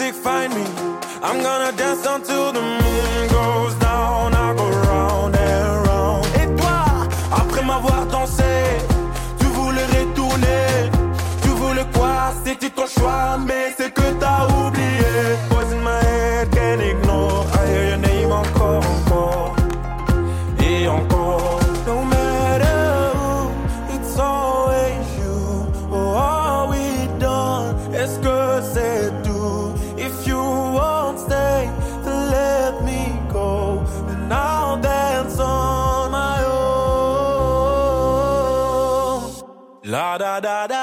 music find me. I'm gonna dance until the moon goes down. I go round and round. Et toi, après m'avoir dansé, tu voulais retourner. Tu voulais quoi? C'était ton choix, mais c'est da da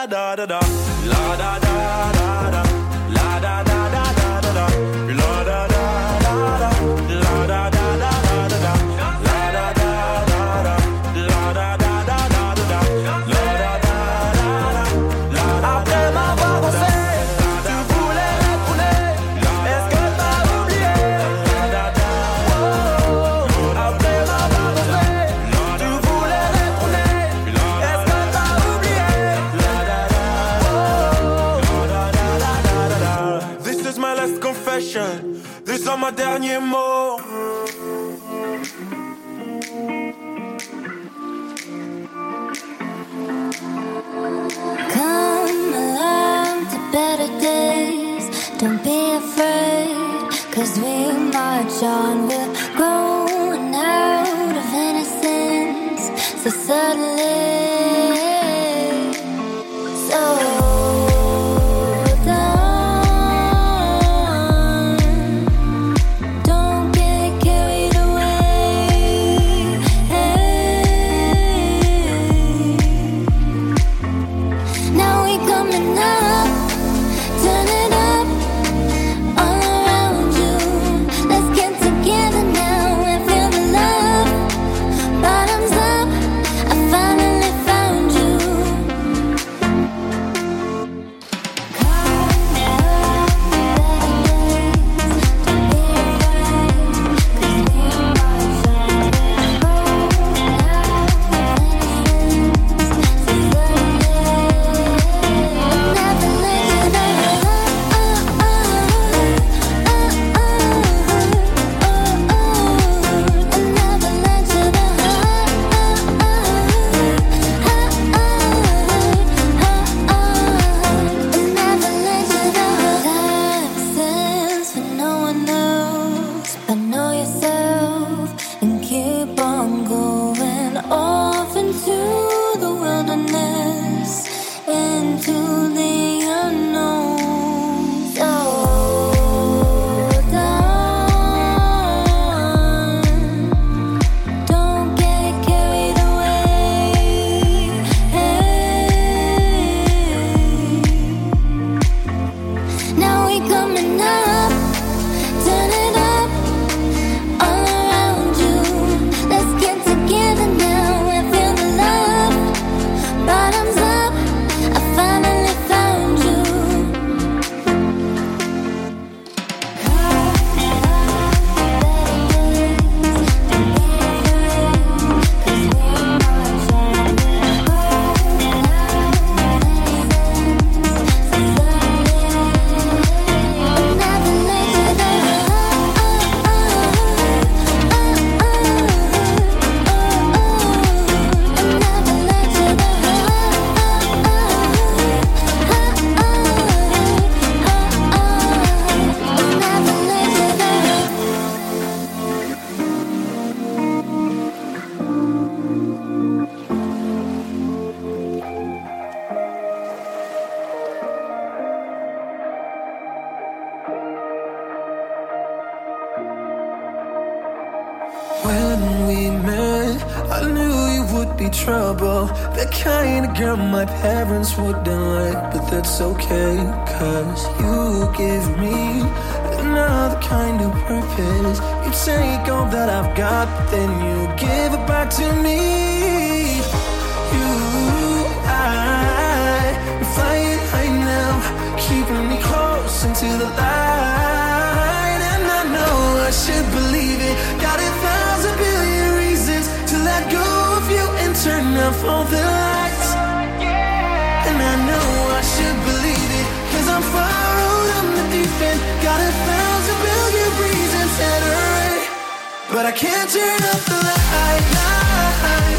but I can't turn off the light.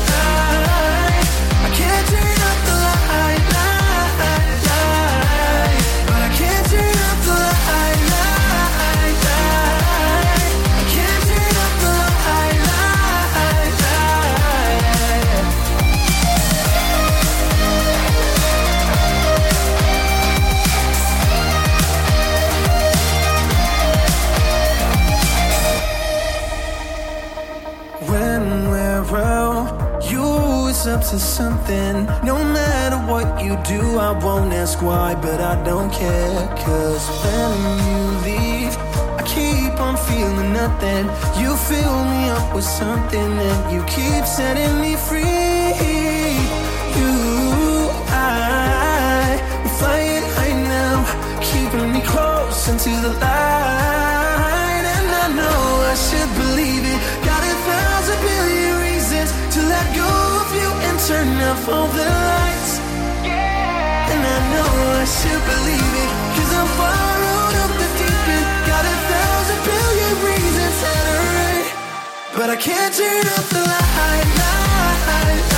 to something. No matter what you do, I won't ask why, but I don't care. Cause when you leave, I keep on feeling nothing. You fill me up with something and you keep setting me free. You, I, we're flying high now, keeping me close into the light. And I know I should turn off all the lights. Yeah. And I know I should believe it, cause I'm far out of the deep end. Got a thousand billion reasons how to run. But I can't turn off the light, light, light.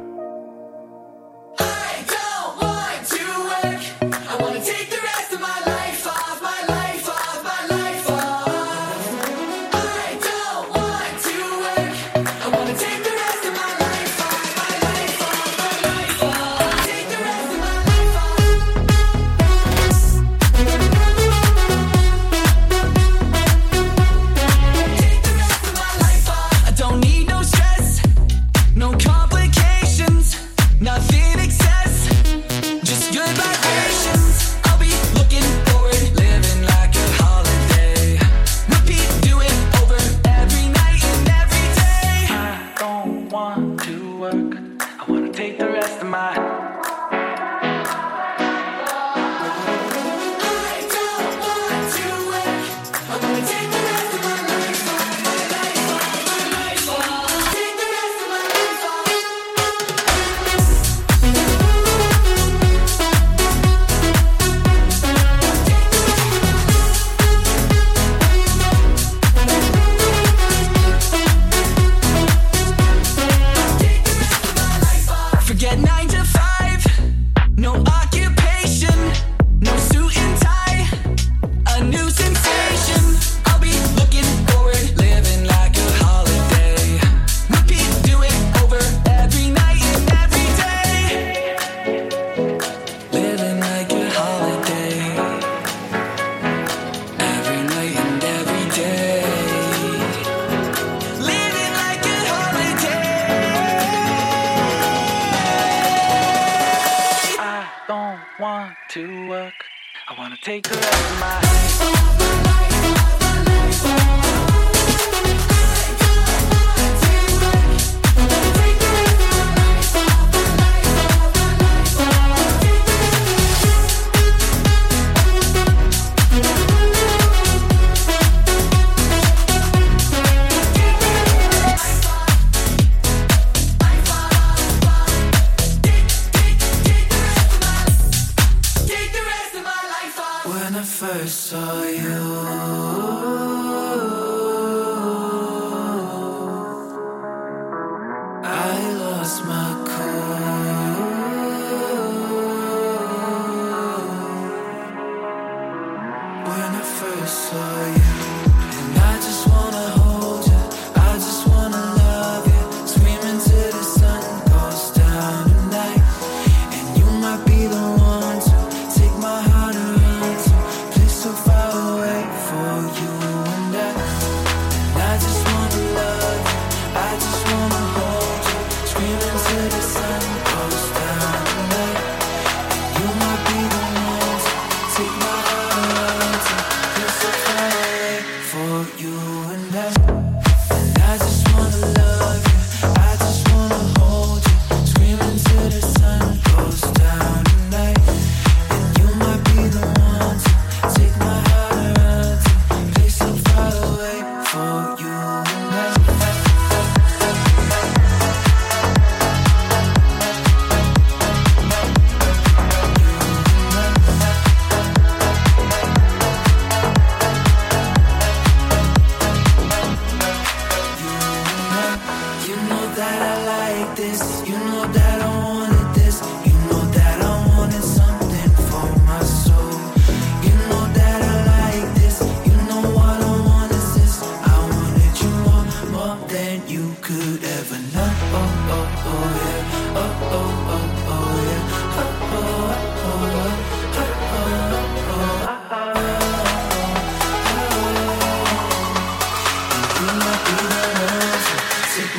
could ever know. Oh, oh, oh, yeah. Oh, oh, oh, oh, yeah. Oh, oh, oh, oh.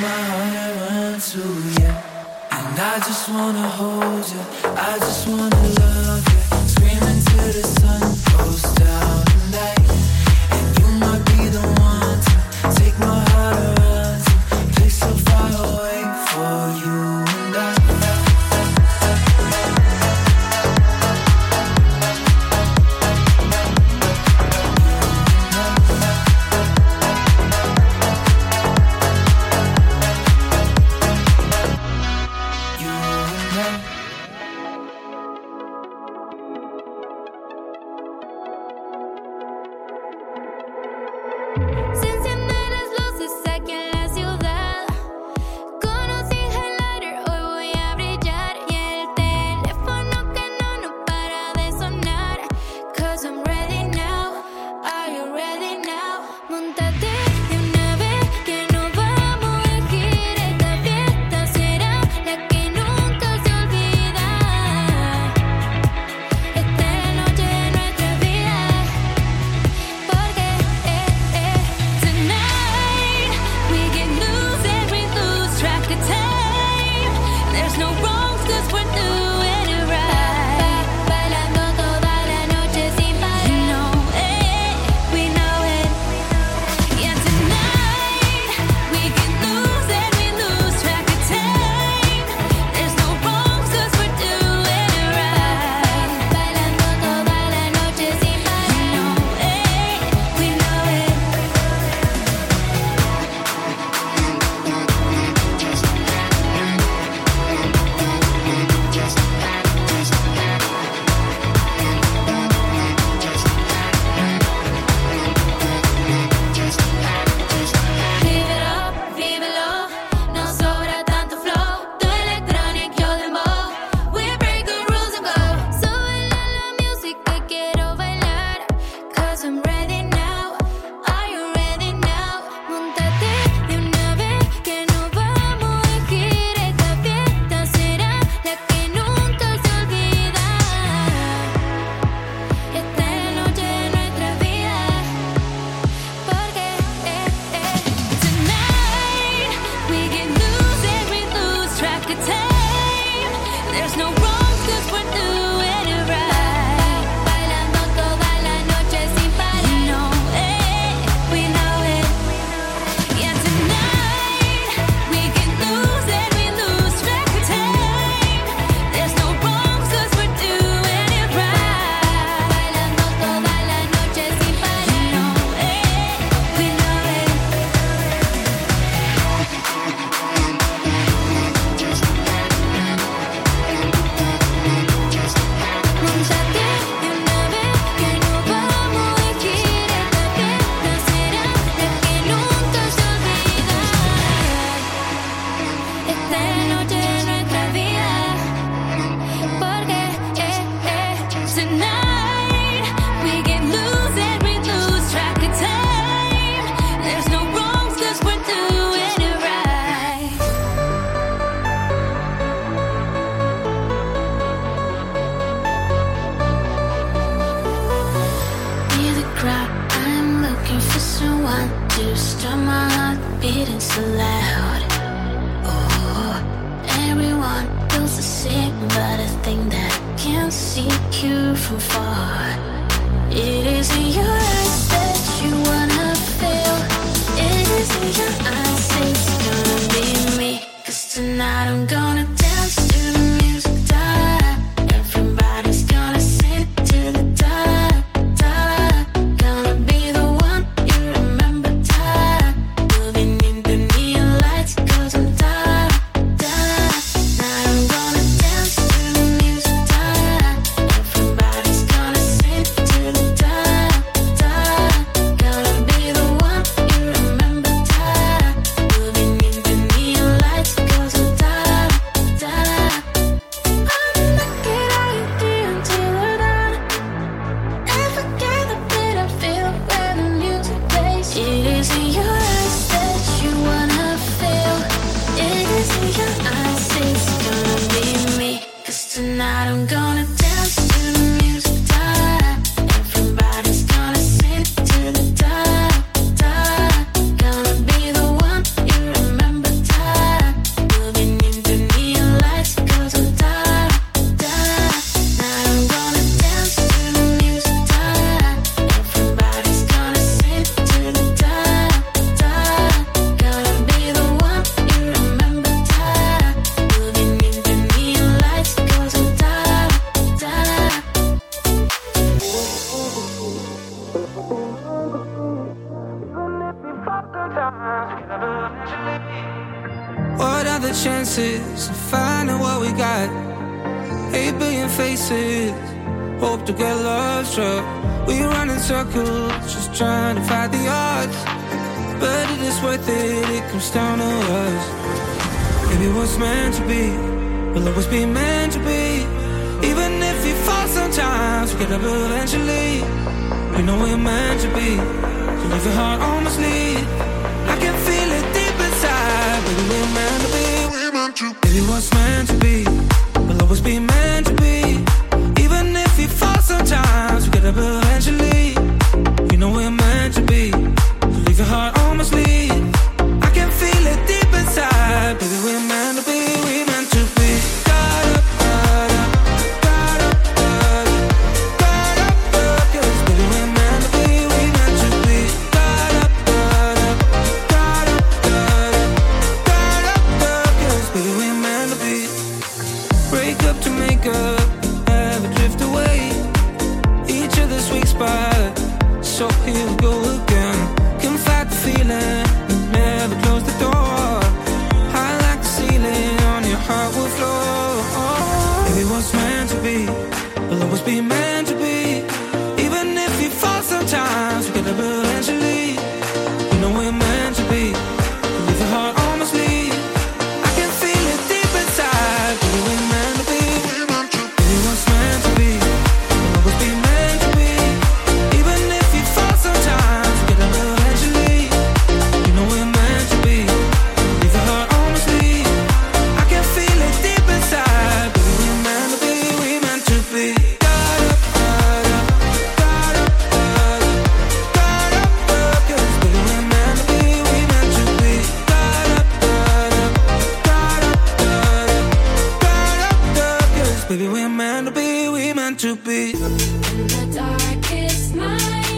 my heart and run to you. And I just wanna hold you. I just wanna. someone to stop my heart beating so loud. Oh, everyone feels the same, but I think that I can see you from far. It is in your eyes that you wanna feel. It is in your eyes it's gonna be me. Cause tonight I'm gonna. We run in circles, just trying to fight the odds. But it is worth it, it comes down to us. Maybe what's meant to be will always be meant to be. Even if we fall sometimes, we get up eventually. We know we're meant to be. So leave your heart on my sleeve. I can feel it deep inside. Baby, we're meant to be. We're meant to. Baby, what's meant to be will always be meant to be. Even if we fall sometimes, we get up eventually eventually be. In the darkest night.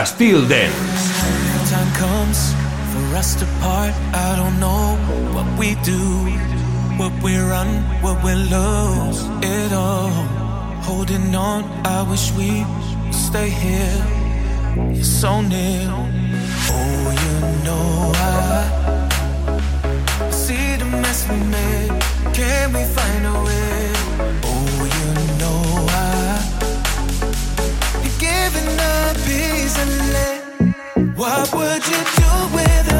Just Till Time comes for us to part. I don't know what we do, what we run, what we lose. It all holding on. I wish we stay here. You're so near. Oh, you know I see the mess we made. Can we find a way? giving up easily. What would you do with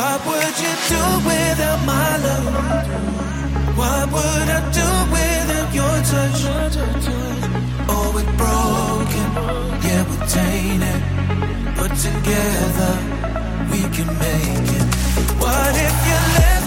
What would you do without my love? What would I do without your touch? Oh, we're broken, yeah, we're tainted. But together, we can make it. What if you let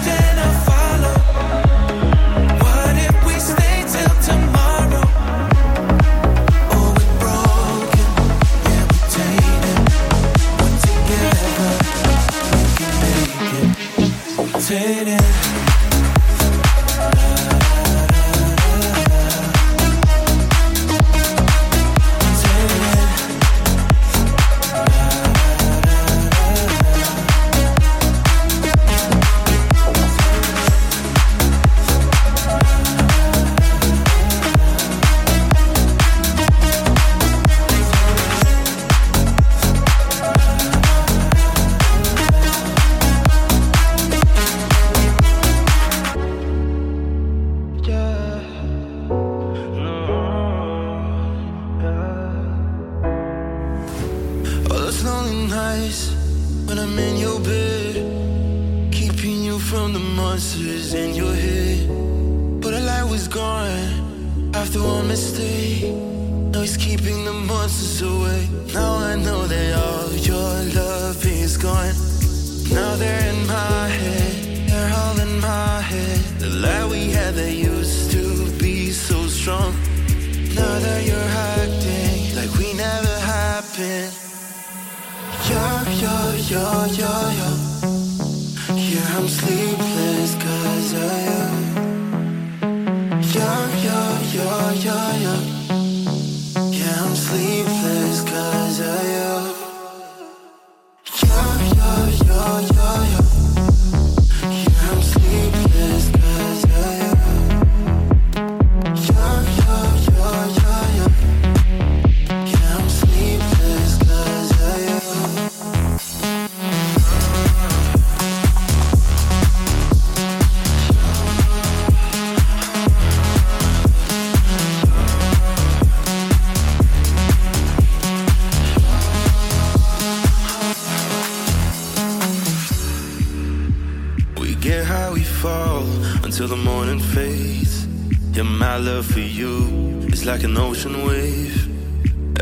like an ocean wave.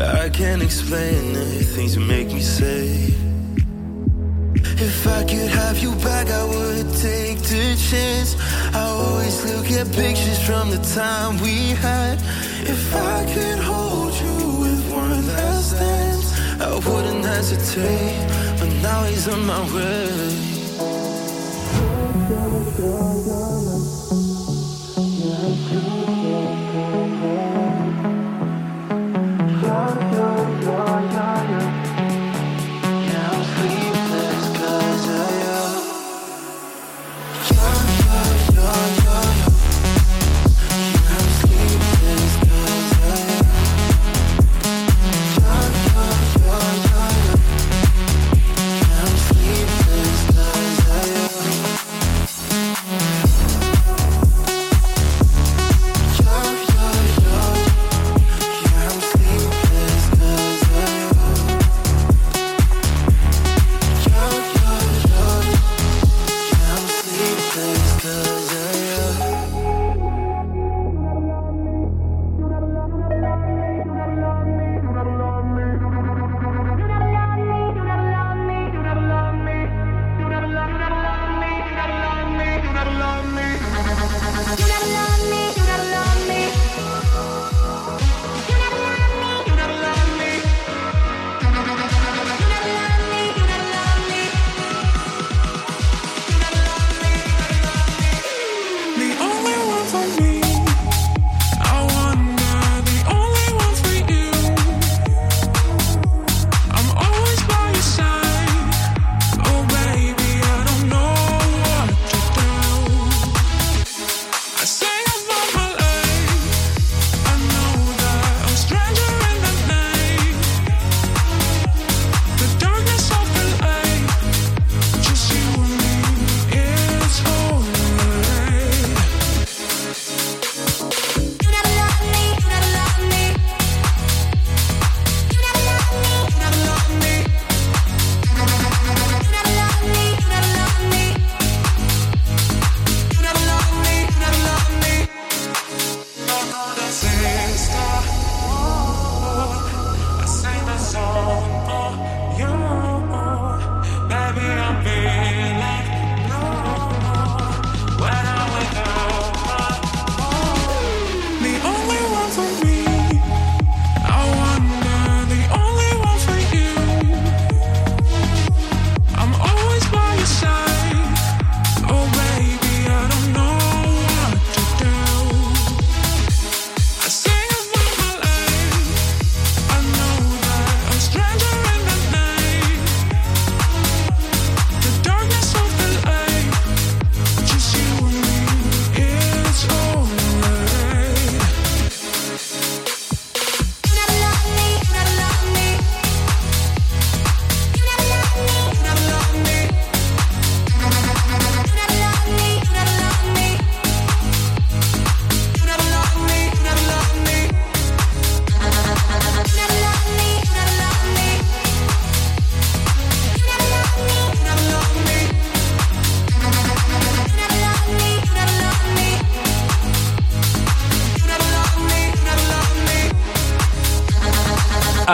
I can't explain the things you make me say. If I could have you back, I would take the chance. I always look at pictures from the time we had. If I could hold you with one last dance, I wouldn't hesitate. But now he's on my way.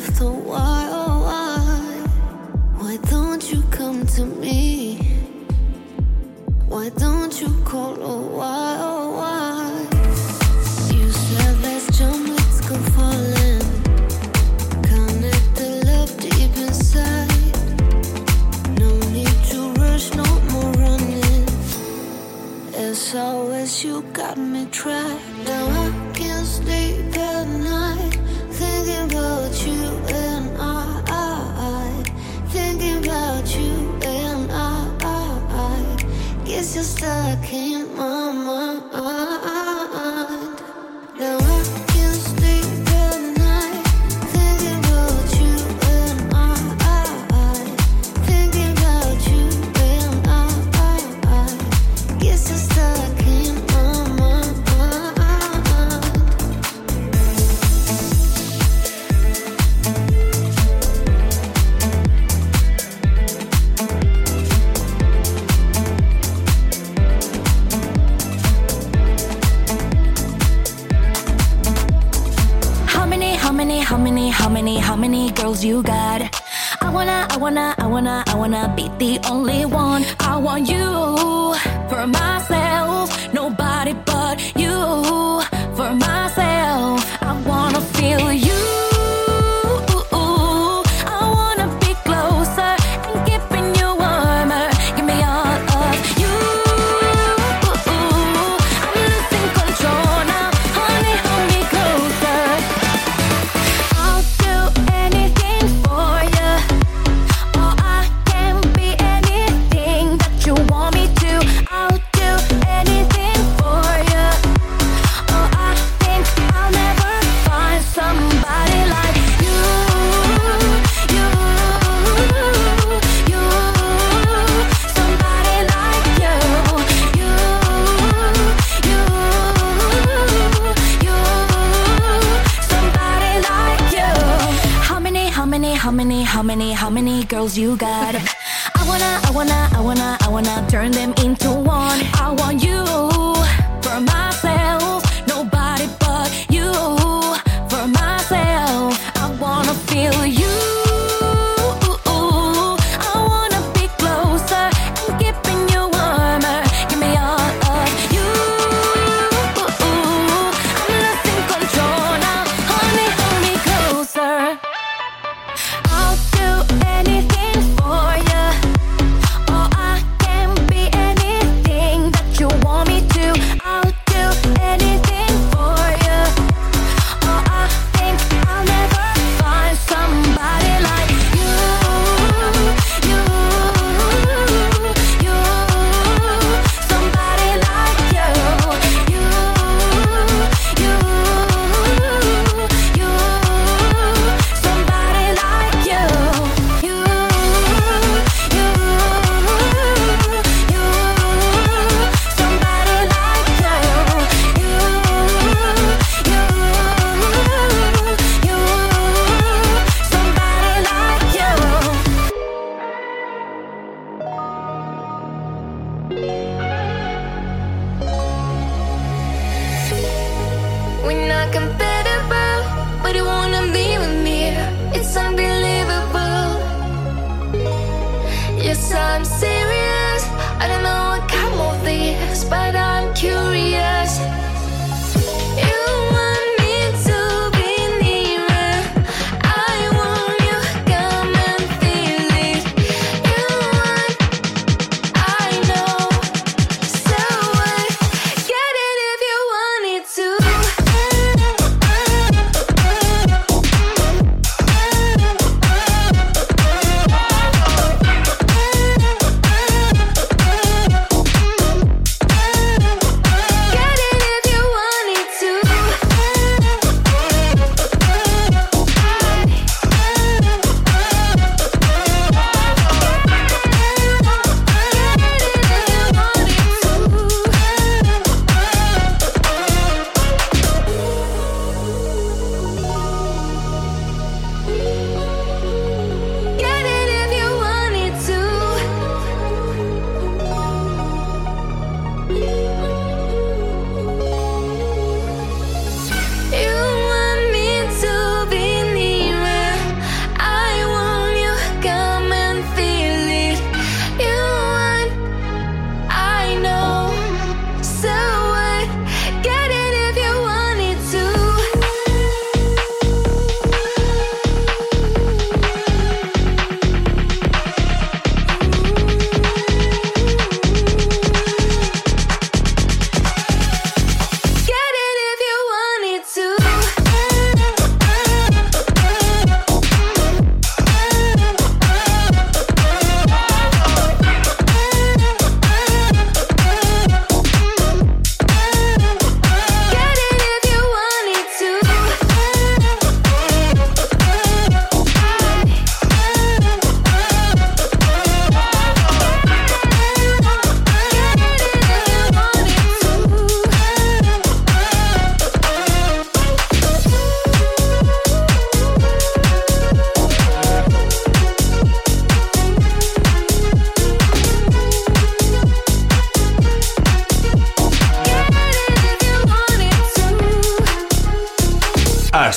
after a oh Why, why don't you come to me? Why don't you call a oh, why, oh why? You said let's jump, let's go falling. Connect the love deep inside. No need to rush, no more running. As always, you got me trapped. you guys.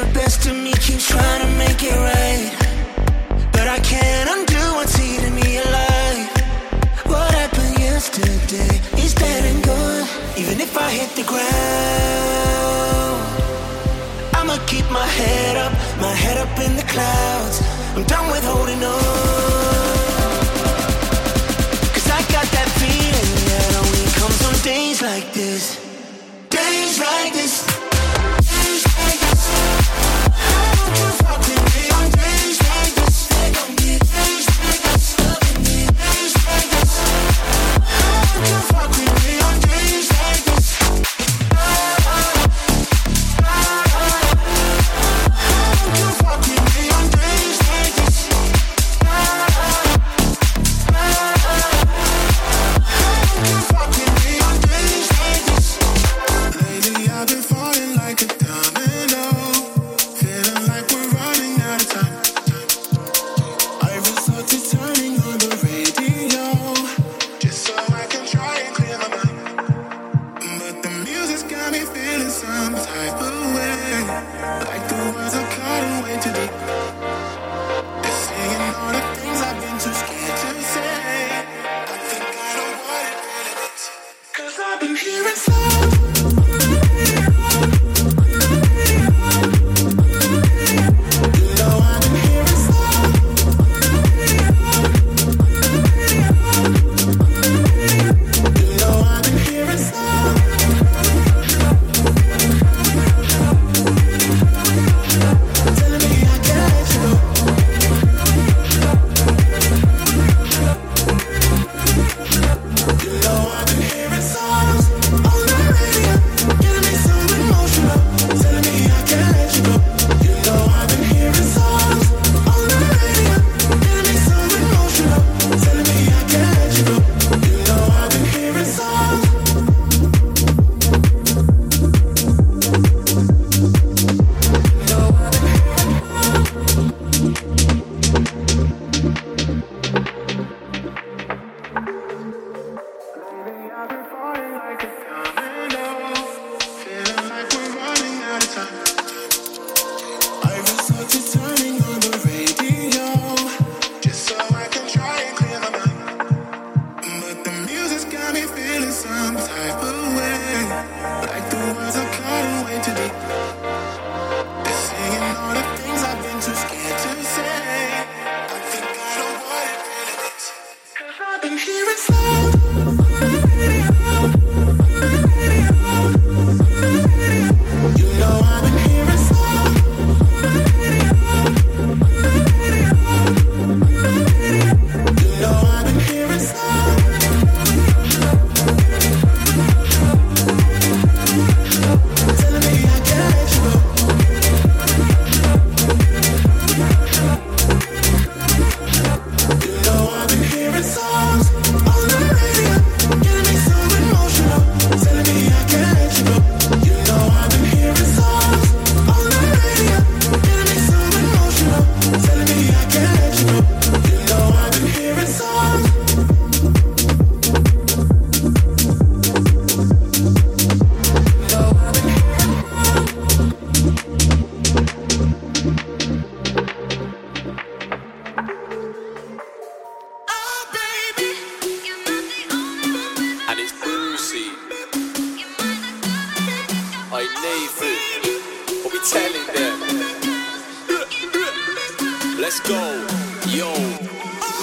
the best of me keeps trying to make it right. But I can't undo what's eating me alive. What happened yesterday is dead and gone. Even if I hit the ground, I'ma keep my head up, my head up in the clouds. I'm done with holding on. Cause I got that feeling that only comes on days like this. Days like this. Days like this party. What we telling them? Let's go, yo.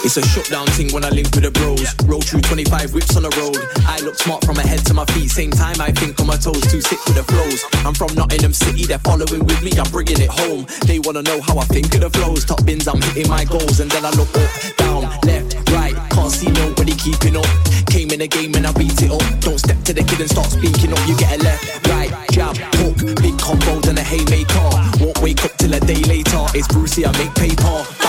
It's a shutdown thing when I link with the bros. Roll through 25 whips on the road. I look smart from my head to my feet. Same time I think on my toes. Too sick with the flows. I'm from Nottingham City. They're following with me. I'm bringing it home. They wanna know how I think of the flows. Top bins, I'm hitting my goals. And then I look up, down, left, right. Can't see nobody keeping up. Came in the game and I beat it up. Don't step to the kid and start speaking up. You get a left, right, jab, hook. Big combo, then a haymaker. Won't wake up till a day later. It's Brucey, I make paper.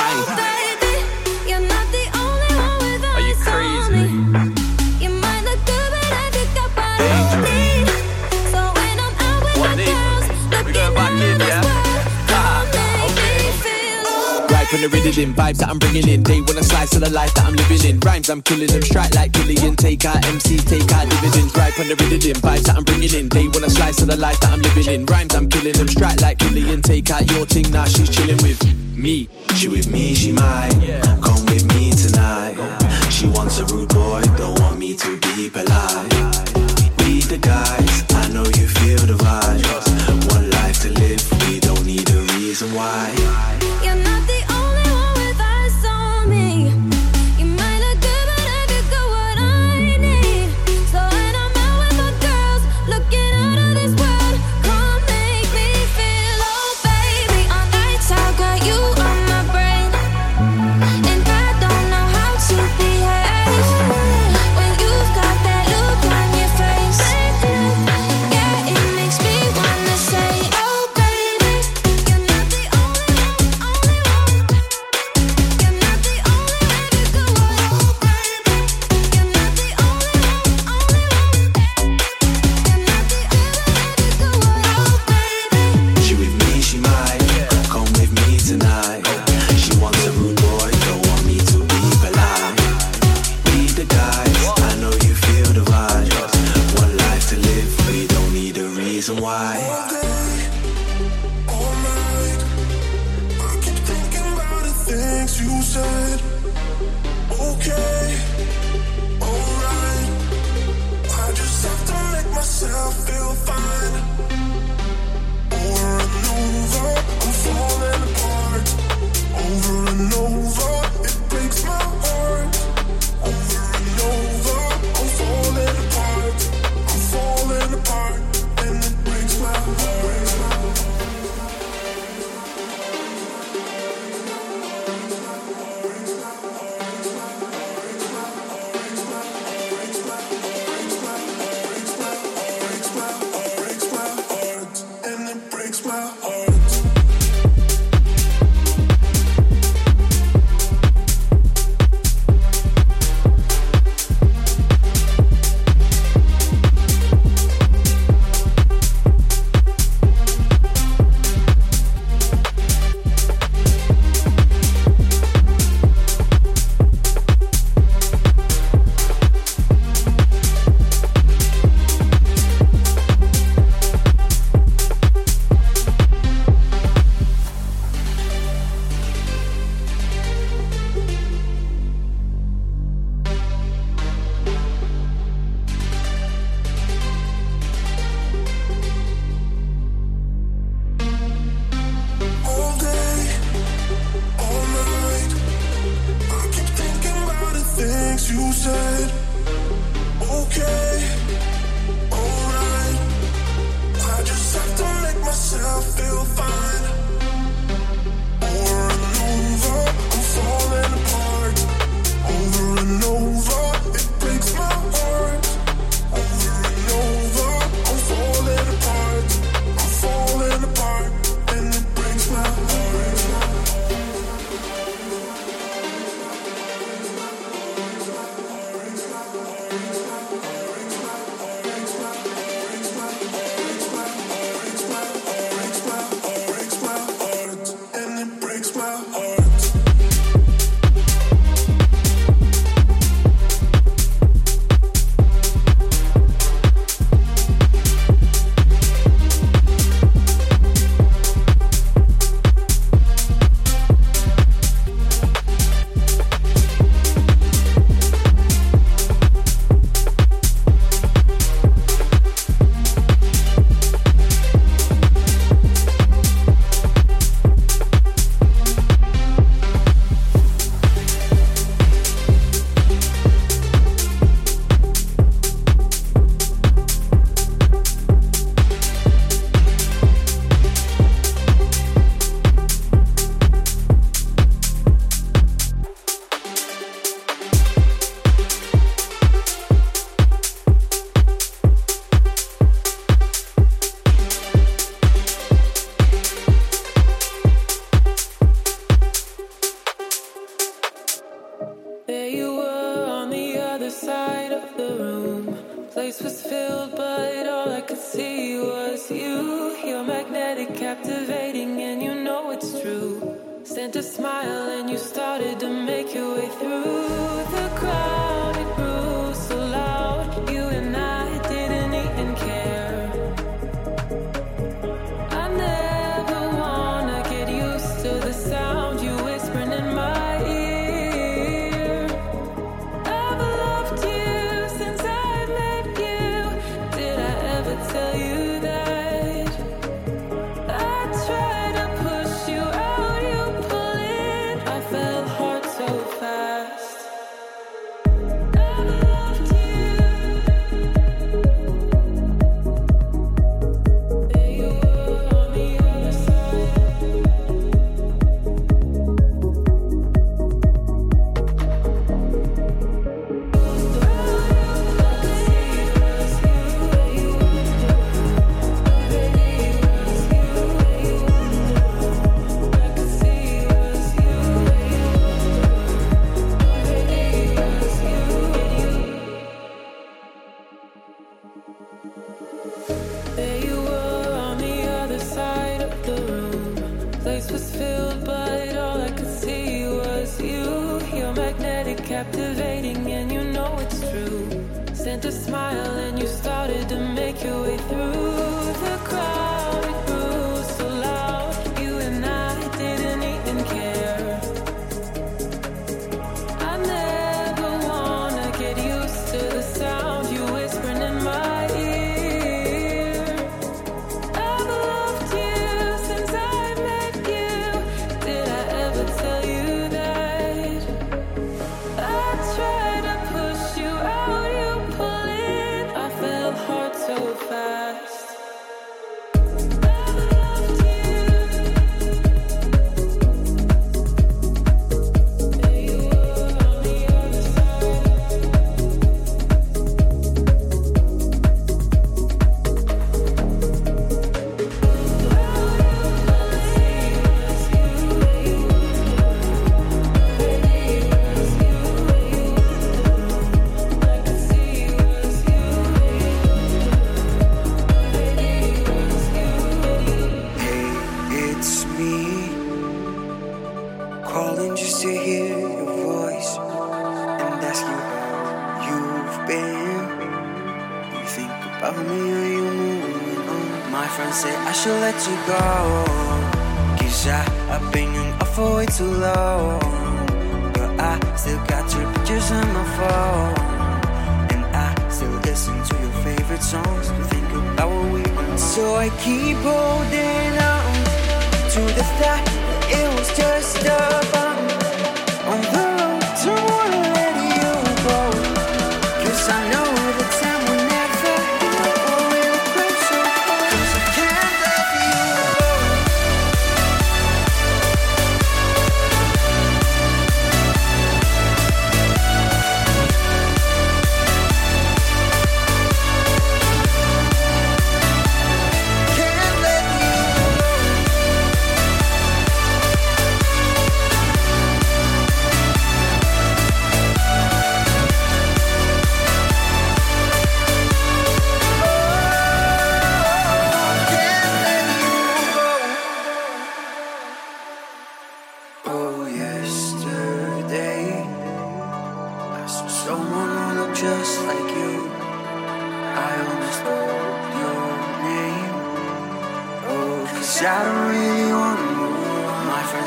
From vibes that I'm bringing in. They want a slice of the life that I'm living in. Rhymes I'm killing them, strike like Killian. Take out MC, take out dividends. Right from the rhythm, vibes that I'm bringing in. They want a slice of the life that I'm living in. Rhymes I'm killing them, strike like Killian. Take out your thing, now she's chilling with me. She with me, she might come with me tonight. She wants a rude boy, don't want me to be polite. We the guys, I know you feel the vibe. One life to live, we don't need a reason why. Said.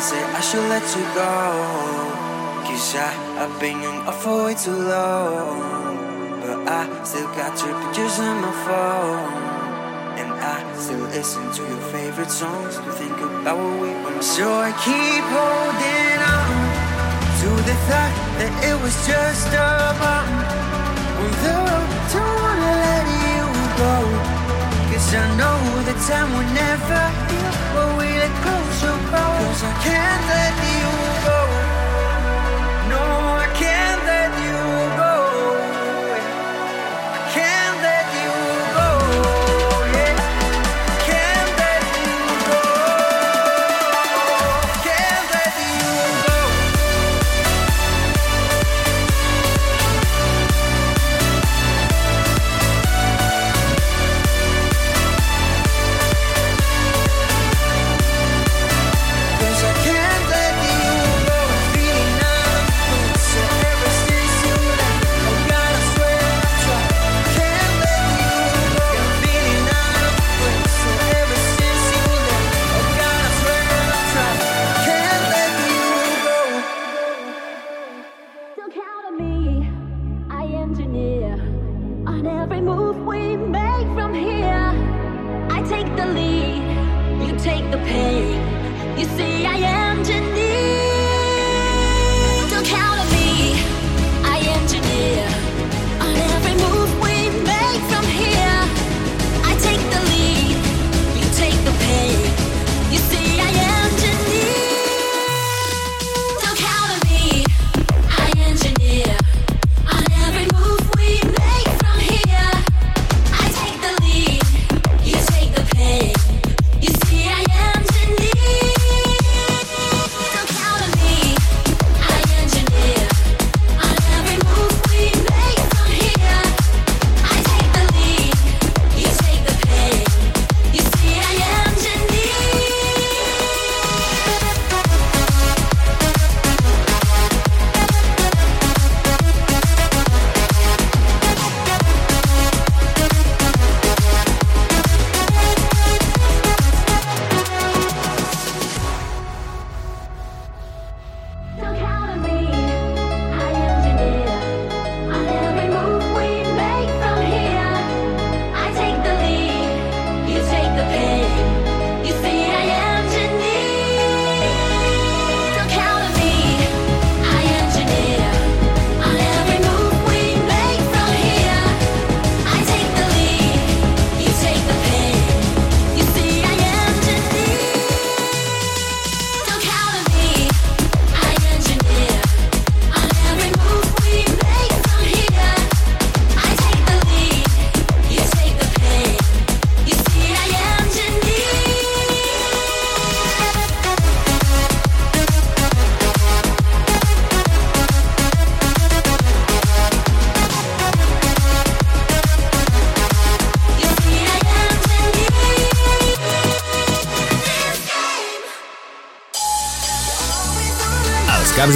say I should let you go. Cause I've been in off for way too long. But I still got your pictures on my phone. And I still listen to your favorite songs. To think about what we want So I keep holding on To the thought that it was just a bomb. Although I don't wanna let you go. Cause I know the time will never heal But we let go so Cause I can't let you go.